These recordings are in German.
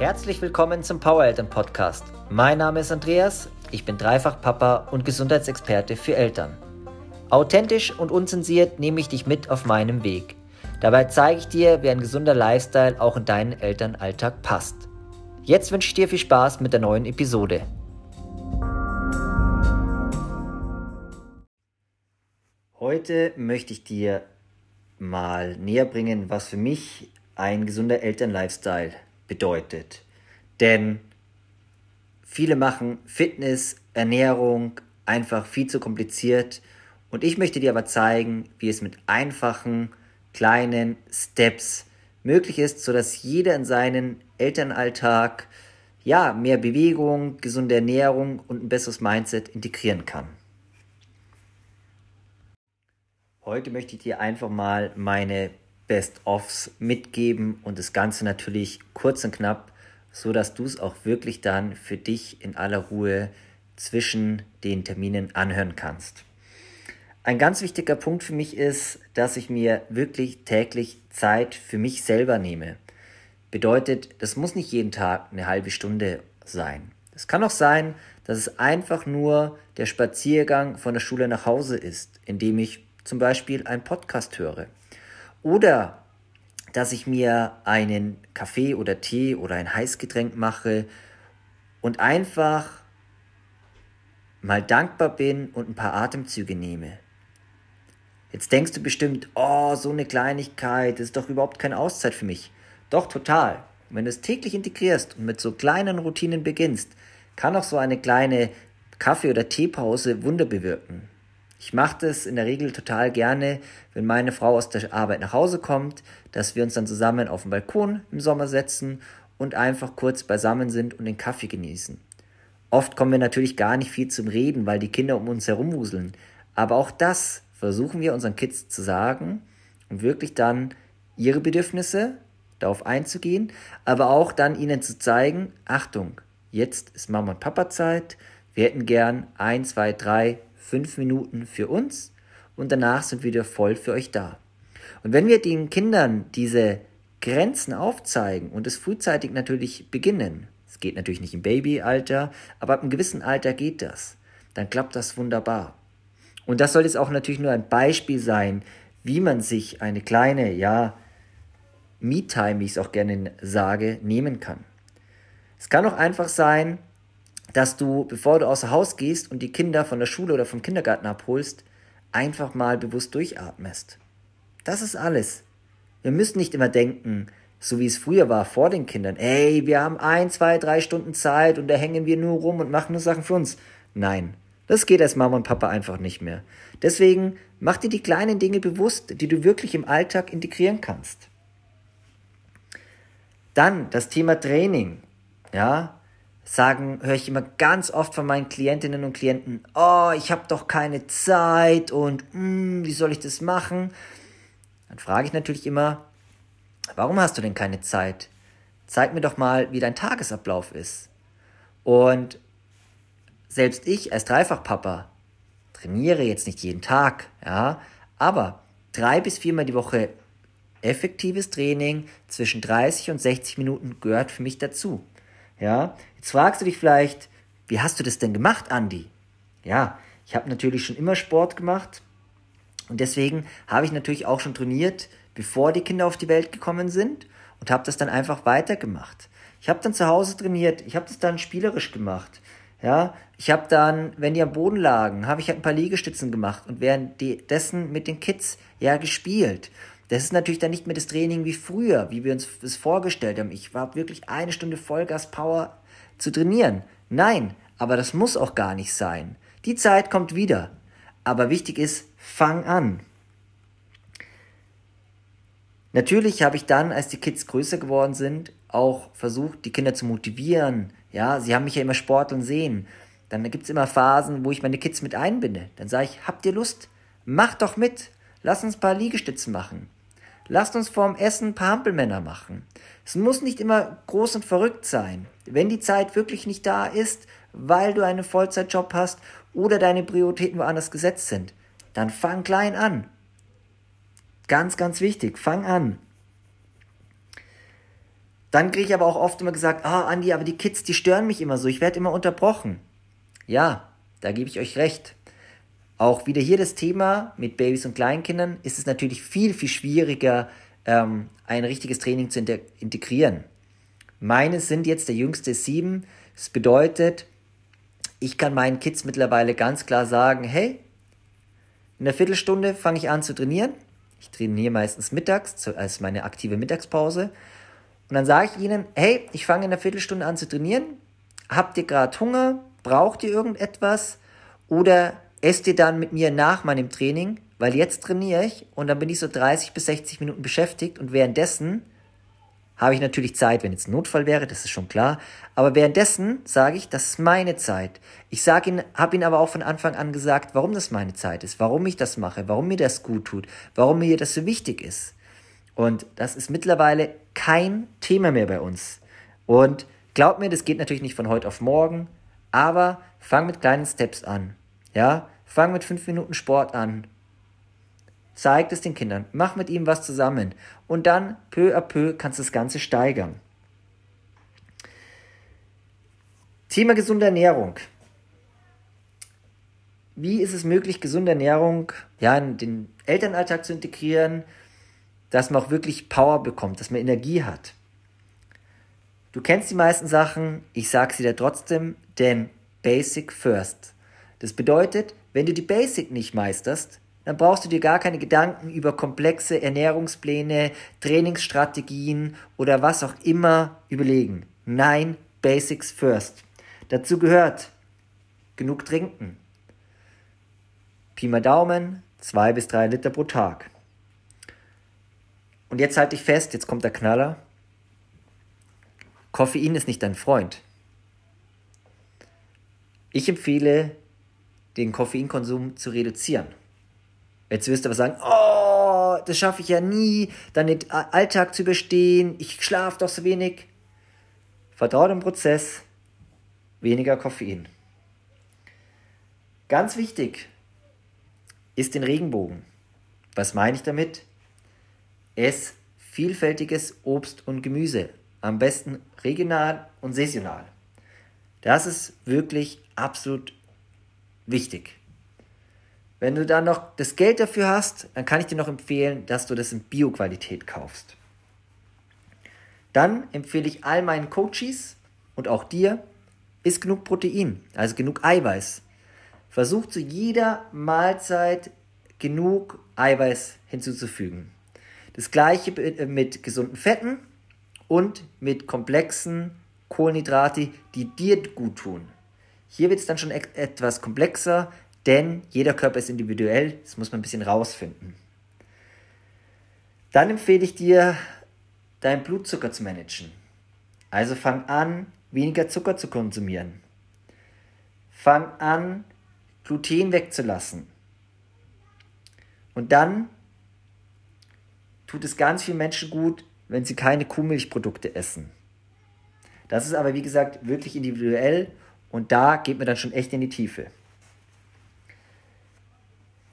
Herzlich willkommen zum Power Eltern Podcast. Mein Name ist Andreas, ich bin dreifach Papa und Gesundheitsexperte für Eltern. Authentisch und unzensiert nehme ich dich mit auf meinem Weg. Dabei zeige ich dir, wie ein gesunder Lifestyle auch in deinen Elternalltag passt. Jetzt wünsche ich dir viel Spaß mit der neuen Episode. Heute möchte ich dir mal näher bringen, was für mich ein gesunder Elternlifestyle bedeutet. Denn viele machen Fitness, Ernährung einfach viel zu kompliziert und ich möchte dir aber zeigen, wie es mit einfachen, kleinen Steps möglich ist, sodass jeder in seinen Elternalltag ja, mehr Bewegung, gesunde Ernährung und ein besseres Mindset integrieren kann. Heute möchte ich dir einfach mal meine Best-ofs mitgeben und das Ganze natürlich kurz und knapp, so dass du es auch wirklich dann für dich in aller Ruhe zwischen den Terminen anhören kannst. Ein ganz wichtiger Punkt für mich ist, dass ich mir wirklich täglich Zeit für mich selber nehme. Bedeutet, das muss nicht jeden Tag eine halbe Stunde sein. Es kann auch sein, dass es einfach nur der Spaziergang von der Schule nach Hause ist, indem ich zum Beispiel einen Podcast höre. Oder dass ich mir einen Kaffee oder Tee oder ein Heißgetränk mache und einfach mal dankbar bin und ein paar Atemzüge nehme. Jetzt denkst du bestimmt, oh, so eine Kleinigkeit, ist doch überhaupt keine Auszeit für mich. Doch, total. Und wenn du es täglich integrierst und mit so kleinen Routinen beginnst, kann auch so eine kleine Kaffee- oder Teepause Wunder bewirken. Ich mache das in der Regel total gerne, wenn meine Frau aus der Arbeit nach Hause kommt, dass wir uns dann zusammen auf den Balkon im Sommer setzen und einfach kurz beisammen sind und den Kaffee genießen. Oft kommen wir natürlich gar nicht viel zum Reden, weil die Kinder um uns herumwuseln. Aber auch das versuchen wir unseren Kids zu sagen und wirklich dann ihre Bedürfnisse darauf einzugehen, aber auch dann ihnen zu zeigen, Achtung, jetzt ist Mama und Papa Zeit, wir hätten gern ein, zwei, drei, fünf Minuten für uns und danach sind wir wieder voll für euch da. Und wenn wir den Kindern diese Grenzen aufzeigen und es frühzeitig natürlich beginnen, es geht natürlich nicht im Babyalter, aber ab einem gewissen Alter geht das, dann klappt das wunderbar. Und das soll jetzt auch natürlich nur ein Beispiel sein, wie man sich eine kleine, ja, Me-Time, wie ich es auch gerne sage, nehmen kann. Es kann auch einfach sein, dass du, bevor du außer Haus gehst und die Kinder von der Schule oder vom Kindergarten abholst, einfach mal bewusst durchatmest. Das ist alles. Wir müssen nicht immer denken, so wie es früher war vor den Kindern, ey, wir haben ein, zwei, drei Stunden Zeit und da hängen wir nur rum und machen nur Sachen für uns. Nein, das geht als Mama und Papa einfach nicht mehr. Deswegen mach dir die kleinen Dinge bewusst, die du wirklich im Alltag integrieren kannst. Dann das Thema Training. Ja, sagen, höre ich immer ganz oft von meinen Klientinnen und Klienten, oh, ich habe doch keine Zeit und mm, wie soll ich das machen? Dann frage ich natürlich immer, warum hast du denn keine Zeit? Zeig mir doch mal, wie dein Tagesablauf ist. Und selbst ich als Dreifachpapa trainiere jetzt nicht jeden Tag, ja, aber drei bis viermal die Woche effektives Training zwischen 30 und 60 Minuten gehört für mich dazu. Ja, jetzt fragst du dich vielleicht, wie hast du das denn gemacht, Andi? Ja, ich habe natürlich schon immer Sport gemacht und deswegen habe ich natürlich auch schon trainiert, bevor die Kinder auf die Welt gekommen sind und habe das dann einfach weitergemacht. Ich habe dann zu Hause trainiert, ich habe das dann spielerisch gemacht. Ja, ich habe dann, wenn die am Boden lagen, habe ich halt ein paar Liegestützen gemacht und währenddessen mit den Kids ja gespielt. Das ist natürlich dann nicht mehr das Training wie früher, wie wir uns das vorgestellt haben. Ich war wirklich eine Stunde Vollgas Power zu trainieren. Nein, aber das muss auch gar nicht sein. Die Zeit kommt wieder. Aber wichtig ist, fang an. Natürlich habe ich dann, als die Kids größer geworden sind, auch versucht, die Kinder zu motivieren. Ja, sie haben mich ja immer sporteln sehen. Dann gibt es immer Phasen, wo ich meine Kids mit einbinde. Dann sage ich, habt ihr Lust? Macht doch mit. Lass uns ein paar Liegestützen machen. Lasst uns vorm Essen ein paar Hampelmänner machen. Es muss nicht immer groß und verrückt sein. Wenn die Zeit wirklich nicht da ist, weil du einen Vollzeitjob hast oder deine Prioritäten woanders gesetzt sind, dann fang klein an. Ganz, ganz wichtig, fang an. Dann kriege ich aber auch oft immer gesagt, ah, Andi, aber die Kids, die stören mich immer so, ich werde immer unterbrochen. Ja, da gebe ich euch recht. Auch wieder hier das Thema mit Babys und Kleinkindern ist es natürlich viel, viel schwieriger, ähm, ein richtiges Training zu integrieren. Meine sind jetzt, der jüngste sieben. Das bedeutet, ich kann meinen Kids mittlerweile ganz klar sagen, hey, in einer Viertelstunde fange ich an zu trainieren. Ich trainiere meistens mittags, als meine aktive Mittagspause. Und dann sage ich ihnen, hey, ich fange in einer Viertelstunde an zu trainieren. Habt ihr gerade Hunger? Braucht ihr irgendetwas? Oder esst ihr dann mit mir nach meinem Training? Weil jetzt trainiere ich und dann bin ich so 30 bis 60 Minuten beschäftigt und währenddessen habe ich natürlich Zeit, wenn jetzt ein Notfall wäre, das ist schon klar. Aber währenddessen sage ich, das ist meine Zeit. Ich sage ihn, habe ihn aber auch von Anfang an gesagt, warum das meine Zeit ist, warum ich das mache, warum mir das gut tut, warum mir das so wichtig ist. Und das ist mittlerweile kein Thema mehr bei uns. Und glaub mir, das geht natürlich nicht von heute auf morgen, aber fang mit kleinen Steps an. Ja, fang mit fünf Minuten Sport an. Zeig es den Kindern, mach mit ihm was zusammen und dann peu à peu kannst du das Ganze steigern. Thema gesunde Ernährung. Wie ist es möglich, gesunde Ernährung ja, in den Elternalltag zu integrieren, dass man auch wirklich Power bekommt, dass man Energie hat? Du kennst die meisten Sachen, ich sage sie dir trotzdem, denn Basic First. Das bedeutet, wenn du die Basic nicht meisterst, dann brauchst du dir gar keine Gedanken über komplexe Ernährungspläne, Trainingsstrategien oder was auch immer überlegen. Nein, Basics first. Dazu gehört genug trinken. Pi mal Daumen, zwei bis drei Liter pro Tag. Und jetzt halte ich fest, jetzt kommt der Knaller. Koffein ist nicht dein Freund. Ich empfehle, den Koffeinkonsum zu reduzieren. Jetzt wirst du aber sagen, oh, das schaffe ich ja nie, dann den Alltag zu überstehen, ich schlafe doch so wenig. Vertraue dem Prozess, weniger Koffein. Ganz wichtig ist den Regenbogen. Was meine ich damit? Ess vielfältiges Obst und Gemüse, am besten regional und saisonal. Das ist wirklich absolut wichtig. Wenn du dann noch das Geld dafür hast, dann kann ich dir noch empfehlen, dass du das in Bio-Qualität kaufst. Dann empfehle ich all meinen Coaches und auch dir, ist genug Protein, also genug Eiweiß. Versuch zu jeder Mahlzeit genug Eiweiß hinzuzufügen. Das gleiche mit gesunden Fetten und mit komplexen Kohlenhydrate, die dir gut tun. Hier wird es dann schon etwas komplexer, denn jeder Körper ist individuell, das muss man ein bisschen rausfinden. Dann empfehle ich dir, deinen Blutzucker zu managen. Also fang an, weniger Zucker zu konsumieren. Fang an, Gluten wegzulassen. Und dann tut es ganz vielen Menschen gut, wenn sie keine Kuhmilchprodukte essen. Das ist aber, wie gesagt, wirklich individuell und da geht man dann schon echt in die Tiefe.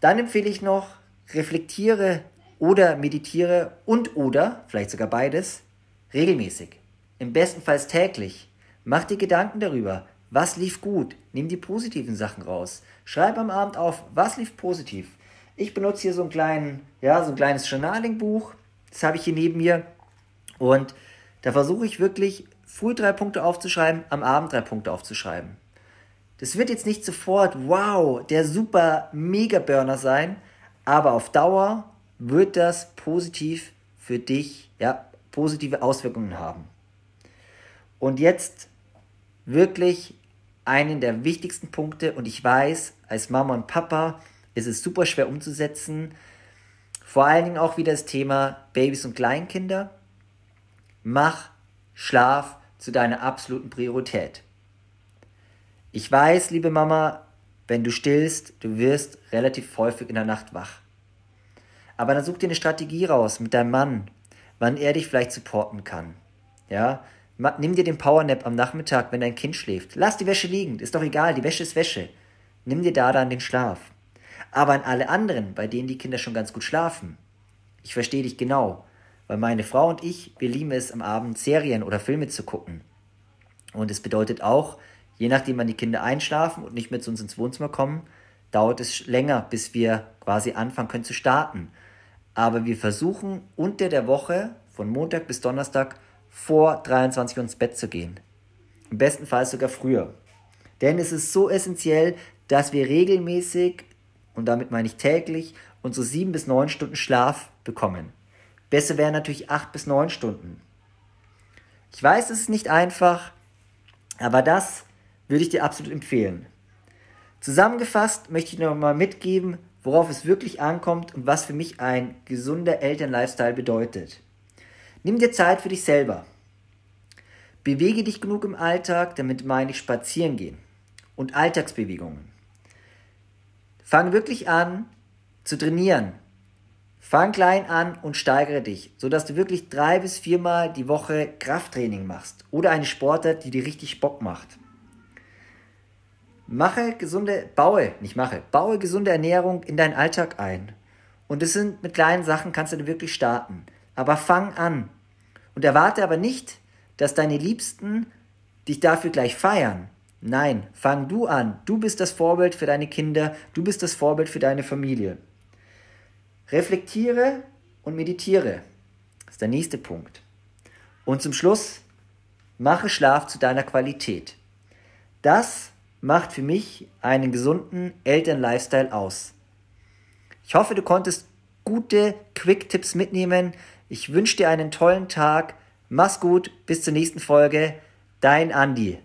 Dann empfehle ich noch, reflektiere oder meditiere und oder, vielleicht sogar beides, regelmäßig. Im besten Fall täglich. Mach dir Gedanken darüber, was lief gut. Nimm die positiven Sachen raus. Schreib am Abend auf, was lief positiv. Ich benutze hier so ein, kleinen, ja, so ein kleines Journaling-Buch. Das habe ich hier neben mir. Und da versuche ich wirklich früh drei Punkte aufzuschreiben, am Abend drei Punkte aufzuschreiben. Das wird jetzt nicht sofort, wow, der super Mega-Burner sein, aber auf Dauer wird das positiv für dich, ja, positive Auswirkungen haben. Und jetzt wirklich einen der wichtigsten Punkte, und ich weiß, als Mama und Papa ist es super schwer umzusetzen, vor allen Dingen auch wieder das Thema Babys und Kleinkinder. Mach Schlaf zu deiner absoluten Priorität. Ich weiß, liebe Mama, wenn du stillst, du wirst relativ häufig in der Nacht wach. Aber dann such dir eine Strategie raus mit deinem Mann, wann er dich vielleicht supporten kann. Ja, nimm dir den Powernap am Nachmittag, wenn dein Kind schläft. Lass die Wäsche liegen, ist doch egal, die Wäsche ist Wäsche. Nimm dir da dann den Schlaf. Aber an alle anderen, bei denen die Kinder schon ganz gut schlafen, ich verstehe dich genau. Weil meine Frau und ich, wir lieben es am Abend Serien oder Filme zu gucken. Und es bedeutet auch, je nachdem wann die Kinder einschlafen und nicht mehr zu uns ins Wohnzimmer kommen, dauert es länger, bis wir quasi anfangen können zu starten. Aber wir versuchen unter der Woche von Montag bis Donnerstag vor 23 Uhr ins Bett zu gehen. Im besten Fall sogar früher. Denn es ist so essentiell, dass wir regelmäßig, und damit meine ich täglich, unsere sieben bis neun Stunden Schlaf bekommen. Besser wären natürlich acht bis neun Stunden. Ich weiß, es ist nicht einfach, aber das würde ich dir absolut empfehlen. Zusammengefasst möchte ich noch mal mitgeben, worauf es wirklich ankommt und was für mich ein gesunder Elternlifestyle bedeutet. Nimm dir Zeit für dich selber. Bewege dich genug im Alltag, damit meine ich spazieren gehen und Alltagsbewegungen. Fang wirklich an zu trainieren. Fang klein an und steigere dich, sodass du wirklich drei bis viermal die Woche Krafttraining machst oder eine Sportart, die dir richtig Bock macht. Mache gesunde, baue, nicht mache, baue gesunde Ernährung in deinen Alltag ein. Und es sind mit kleinen Sachen kannst du wirklich starten. Aber fang an. Und erwarte aber nicht, dass deine Liebsten dich dafür gleich feiern. Nein, fang du an. Du bist das Vorbild für deine Kinder, du bist das Vorbild für deine Familie. Reflektiere und meditiere. Das ist der nächste Punkt. Und zum Schluss, mache Schlaf zu deiner Qualität. Das macht für mich einen gesunden Eltern-Lifestyle aus. Ich hoffe, du konntest gute Quick-Tipps mitnehmen. Ich wünsche dir einen tollen Tag. Mach's gut, bis zur nächsten Folge. Dein Andi.